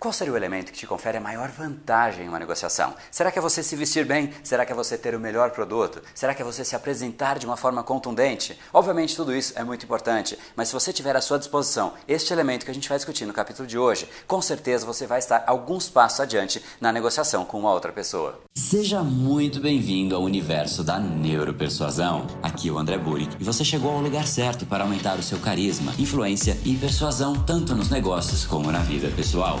Qual seria o elemento que te confere a maior vantagem em uma negociação? Será que é você se vestir bem? Será que é você ter o melhor produto? Será que é você se apresentar de uma forma contundente? Obviamente, tudo isso é muito importante, mas se você tiver à sua disposição este elemento que a gente vai discutir no capítulo de hoje, com certeza você vai estar alguns passos adiante na negociação com uma outra pessoa. Seja muito bem-vindo ao universo da neuropersuasão. Aqui é o André Buri e você chegou ao lugar certo para aumentar o seu carisma, influência e persuasão tanto nos negócios como na vida pessoal.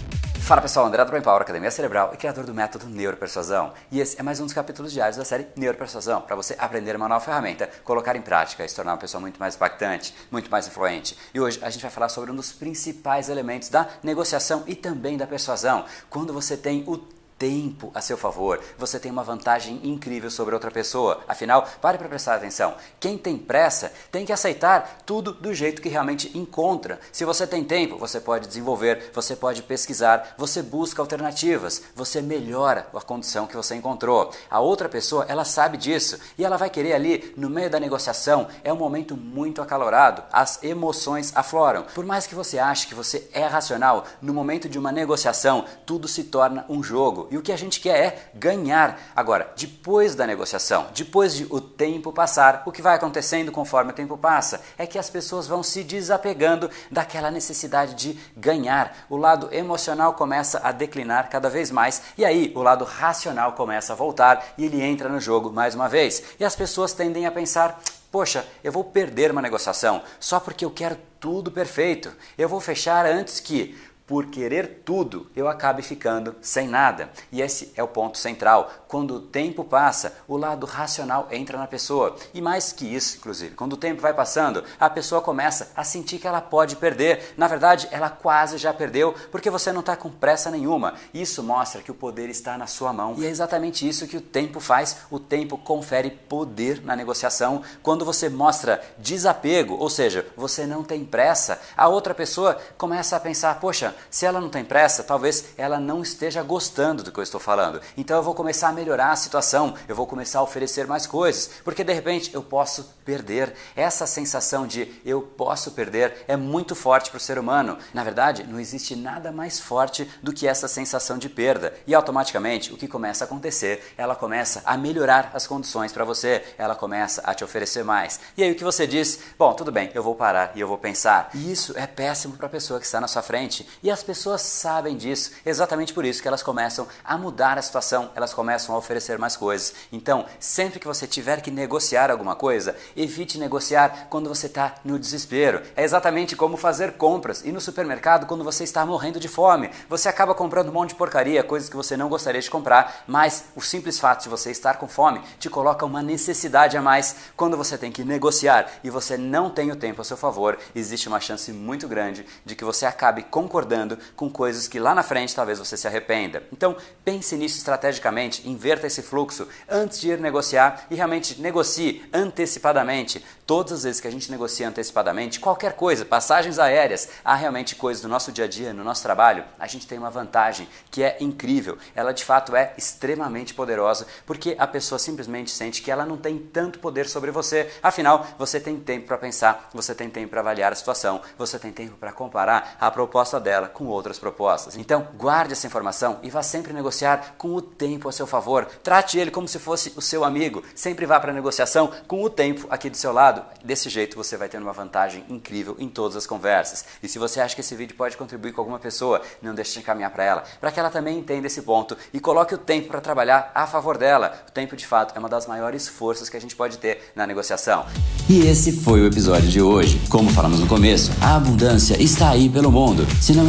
Fala pessoal, André do Brain Power, Academia Cerebral e criador do método Neuropersuasão. E esse é mais um dos capítulos diários da série Neuropersuasão, para você aprender uma nova ferramenta, colocar em prática e se tornar uma pessoa muito mais impactante, muito mais influente. E hoje a gente vai falar sobre um dos principais elementos da negociação e também da persuasão, quando você tem o tempo a seu favor, você tem uma vantagem incrível sobre outra pessoa. Afinal, pare para prestar atenção. Quem tem pressa tem que aceitar tudo do jeito que realmente encontra. Se você tem tempo, você pode desenvolver, você pode pesquisar, você busca alternativas, você melhora a condição que você encontrou. A outra pessoa, ela sabe disso e ela vai querer ali, no meio da negociação, é um momento muito acalorado, as emoções afloram. Por mais que você ache que você é racional, no momento de uma negociação, tudo se torna um jogo e o que a gente quer é ganhar. Agora, depois da negociação, depois de o tempo passar, o que vai acontecendo conforme o tempo passa é que as pessoas vão se desapegando daquela necessidade de ganhar. O lado emocional começa a declinar cada vez mais e aí o lado racional começa a voltar e ele entra no jogo mais uma vez. E as pessoas tendem a pensar: Poxa, eu vou perder uma negociação só porque eu quero tudo perfeito. Eu vou fechar antes que por querer tudo, eu acabe ficando sem nada. E esse é o ponto central. Quando o tempo passa, o lado racional entra na pessoa. E mais que isso, inclusive, quando o tempo vai passando, a pessoa começa a sentir que ela pode perder. Na verdade, ela quase já perdeu, porque você não está com pressa nenhuma. Isso mostra que o poder está na sua mão. E é exatamente isso que o tempo faz. O tempo confere poder na negociação. Quando você mostra desapego, ou seja, você não tem pressa, a outra pessoa começa a pensar: poxa, se ela não tem pressa, talvez ela não esteja gostando do que eu estou falando. Então eu vou começar a melhorar a situação, eu vou começar a oferecer mais coisas, porque de repente eu posso perder. Essa sensação de eu posso perder é muito forte para o ser humano. Na verdade, não existe nada mais forte do que essa sensação de perda. E automaticamente o que começa a acontecer? Ela começa a melhorar as condições para você, ela começa a te oferecer mais. E aí o que você diz? Bom, tudo bem, eu vou parar e eu vou pensar. E isso é péssimo para a pessoa que está na sua frente. E as pessoas sabem disso, exatamente por isso que elas começam a mudar a situação, elas começam a oferecer mais coisas. Então, sempre que você tiver que negociar alguma coisa, evite negociar quando você está no desespero. É exatamente como fazer compras e no supermercado quando você está morrendo de fome. Você acaba comprando um monte de porcaria, coisas que você não gostaria de comprar, mas o simples fato de você estar com fome te coloca uma necessidade a mais. Quando você tem que negociar e você não tem o tempo a seu favor, existe uma chance muito grande de que você acabe concordando com coisas que lá na frente talvez você se arrependa. Então, pense nisso estrategicamente, inverta esse fluxo antes de ir negociar e realmente negocie antecipadamente. Todas as vezes que a gente negocia antecipadamente, qualquer coisa, passagens aéreas, há realmente coisas do nosso dia a dia, no nosso trabalho, a gente tem uma vantagem que é incrível. Ela de fato é extremamente poderosa porque a pessoa simplesmente sente que ela não tem tanto poder sobre você. Afinal, você tem tempo para pensar, você tem tempo para avaliar a situação, você tem tempo para comparar a proposta dela com outras propostas. Então, guarde essa informação e vá sempre negociar com o tempo a seu favor. Trate ele como se fosse o seu amigo. Sempre vá para a negociação com o tempo aqui do seu lado. Desse jeito você vai ter uma vantagem incrível em todas as conversas. E se você acha que esse vídeo pode contribuir com alguma pessoa, não deixe de encaminhar para ela, para que ela também entenda esse ponto e coloque o tempo para trabalhar a favor dela. O tempo, de fato, é uma das maiores forças que a gente pode ter na negociação. E esse foi o episódio de hoje. Como falamos no começo, a abundância está aí pelo mundo. Se não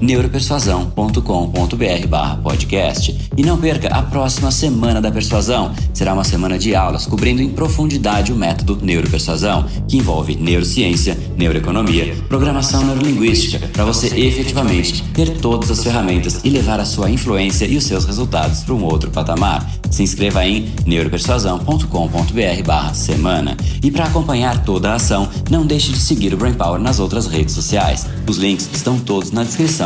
neuropersuasão.com.br/podcast. E não perca a próxima semana da persuasão. Será uma semana de aulas cobrindo em profundidade o método neuropersuasão, que envolve neurociência, neuroeconomia, programação neurolinguística, para você efetivamente ter todas as ferramentas e levar a sua influência e os seus resultados para um outro patamar. Se inscreva em neuropersuasão.com.br/semana. E para acompanhar toda a ação, não deixe de seguir o Brain Power nas outras redes sociais. Os links estão todos na descrição